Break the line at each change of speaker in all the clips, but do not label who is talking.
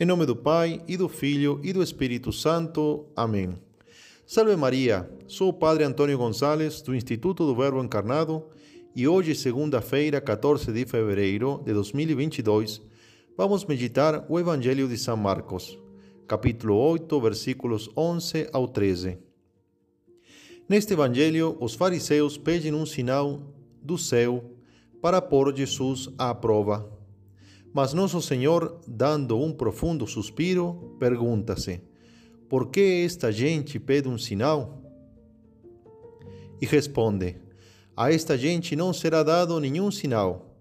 Em nome do Pai, e do Filho, e do Espírito Santo. Amém. Salve Maria, sou o Padre Antônio Gonçalves, do Instituto do Verbo Encarnado, e hoje, segunda-feira, 14 de fevereiro de 2022, vamos meditar o Evangelho de São Marcos, capítulo 8, versículos 11 ao 13. Neste Evangelho, os fariseus pedem um sinal do céu para pôr Jesus à prova. Mas Nosso Senhor, dando um profundo suspiro, pergunta-se: Por que esta gente pede um sinal? E responde: A esta gente não será dado nenhum sinal.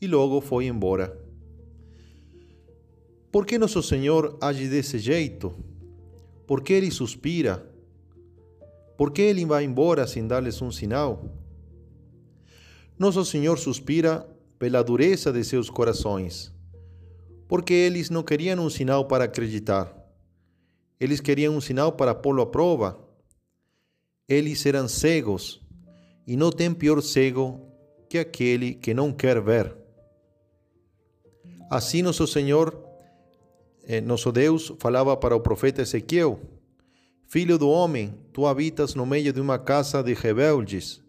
E logo foi embora. Por que Nosso Senhor age desse jeito? Por que ele suspira? Por que ele vai embora sem dar-lhes um sinal? Nosso Senhor suspira pela dureza de seus corações, porque eles não queriam um sinal para acreditar. Eles queriam um sinal para pô-lo à prova. Eles eram cegos, e não tem pior cego que aquele que não quer ver. Assim, nosso Senhor, eh, nosso Deus, falava para o profeta Ezequiel: Filho do homem, tu habitas no meio de uma casa de rebeldes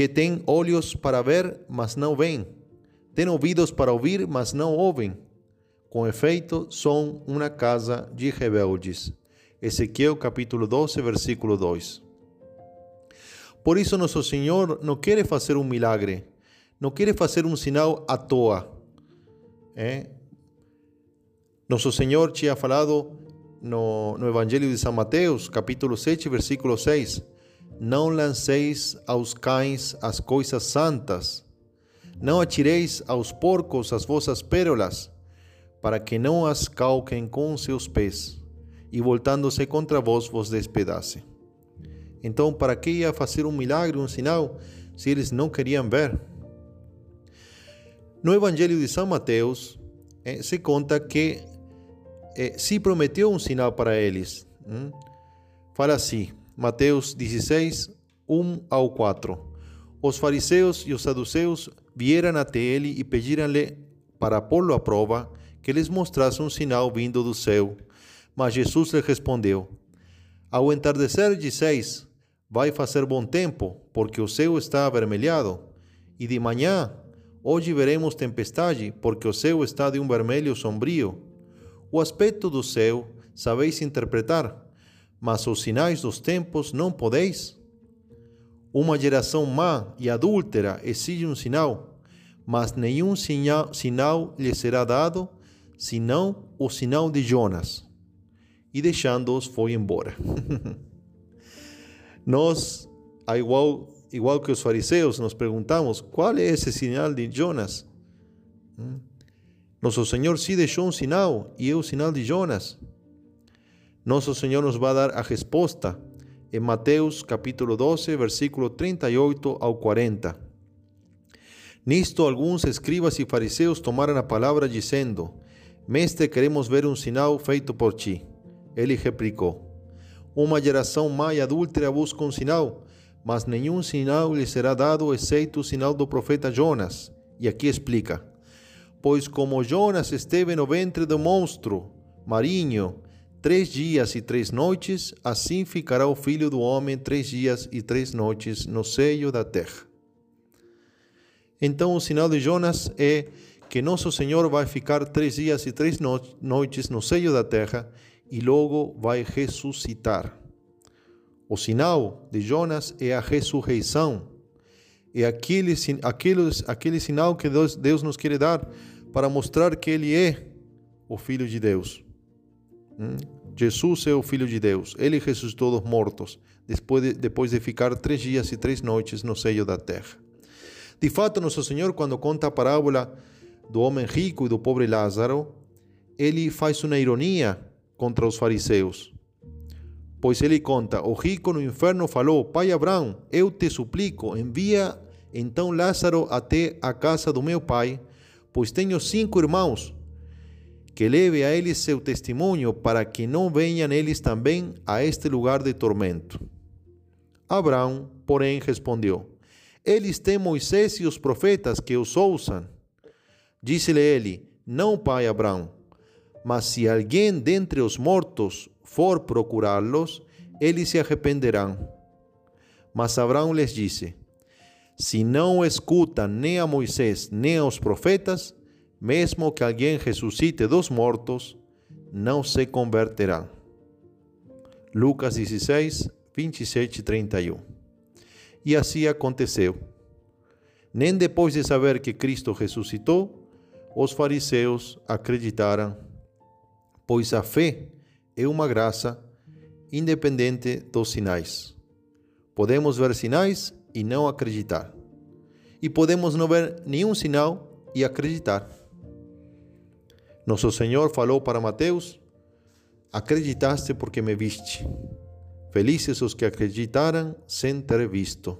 que têm olhos para ver, mas não veem, têm ouvidos para ouvir, mas não ouvem. Com efeito, são uma casa de rebeldes. Ezequiel capítulo 12, versículo 2. Por isso, nosso Senhor não quer fazer um milagre, não quer fazer um sinal à toa. É? Nosso Senhor tinha falado no, no Evangelho de São Mateus, capítulo 7, versículo 6 não lanceis aos cães as coisas santas, não atireis aos porcos as vossas pérolas, para que não as calquem com seus pés, e voltando-se contra vós vos despedace. Então, para que ia fazer um milagre, um sinal, se eles não queriam ver? No Evangelho de São Mateus, eh, se conta que eh, se prometeu um sinal para eles. Hum? Fala assim: Mateus 16, 1 ao 4. Os fariseus e os saduceus vieram até ele e pediram-lhe para pô-lo à prova que lhes mostrasse um sinal vindo do céu. Mas Jesus lhe respondeu: Ao entardecer disseis, vai fazer bom tempo, porque o céu está avermelhado. E de manhã, hoje veremos tempestade, porque o céu está de um vermelho sombrio. O aspecto do céu sabeis interpretar mas os sinais dos tempos não podeis? Uma geração má e adúltera exige um sinal, mas nenhum sinal, sinal lhe será dado, senão o sinal de Jonas. E deixando-os foi embora. Nós, igual, igual que os fariseus, nos perguntamos qual é esse sinal de Jonas. Hum? Nosso Senhor sim deixou um sinal, e é o sinal de Jonas. Nosso Senhor nos vai dar a resposta em Mateus capítulo 12, versículo 38 ao 40. Nisto alguns escribas e fariseus tomaram a palavra dizendo: Mestre, queremos ver um sinal feito por ti. Ele replicou: Uma geração má e adúltera busca um sinal, mas nenhum sinal lhe será dado exceto o sinal do profeta Jonas. E aqui explica: Pois como Jonas esteve no ventre do monstro marinho, três dias e três noites, assim ficará o filho do homem três dias e três noites no seio da terra. Então, o sinal de Jonas é que nosso Senhor vai ficar três dias e três no noites no seio da terra e logo vai ressuscitar. O sinal de Jonas é a ressurreição. É aquele, aquele, aquele sinal que Deus, Deus nos quer dar para mostrar que Ele é o Filho de Deus. Hum? Jesus é o Filho de Deus. Ele ressuscitou dos mortos, depois de, depois de ficar três dias e três noites no seio da terra. De fato, Nosso Senhor, quando conta a parábola do homem rico e do pobre Lázaro, ele faz uma ironia contra os fariseus. Pois ele conta: O rico no inferno falou: Pai Abraão, eu te suplico, envia então Lázaro até a casa do meu pai, pois tenho cinco irmãos que leve a eles seu testemunho para que não venham eles também a este lugar de tormento. Abraão, porém, respondeu: Eles têm Moisés e os profetas que os ouçam. Disse-lhe ele: Não, pai Abraão, Mas se alguém dentre os mortos for procurá-los, eles se arrependerão. Mas Abraão lhes disse: Se não escutam nem a Moisés nem aos profetas, mesmo que alguém ressuscite dos mortos, não se converterão. Lucas 16, 27 e 31. E assim aconteceu. Nem depois de saber que Cristo ressuscitou, os fariseus acreditaram, pois a fé é uma graça independente dos sinais. Podemos ver sinais e não acreditar. E podemos não ver nenhum sinal e acreditar. Nosso Senhor falou para Mateus: Acreditaste porque me viste. Felizes os que acreditaram sem ter visto.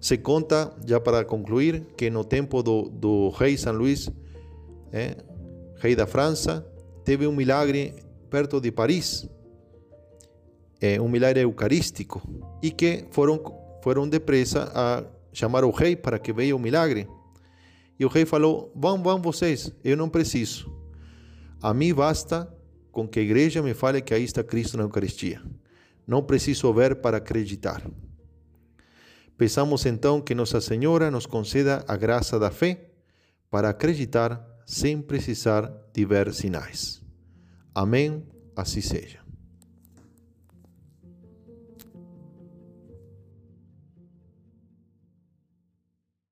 Se conta, já para concluir, que no tempo do, do rei São Luís, é, rei da França, teve um milagre perto de Paris, é, um milagre eucarístico, e que foram, foram depressa a chamar o rei para que veja o milagre. E o rei falou: Vão, vão vocês, eu não preciso. A mim basta com que a igreja me fale que aí está Cristo na Eucaristia. Não preciso ver para acreditar. Peçamos então que Nossa Senhora nos conceda a graça da fé para acreditar sem precisar de ver sinais. Amém. Assim seja.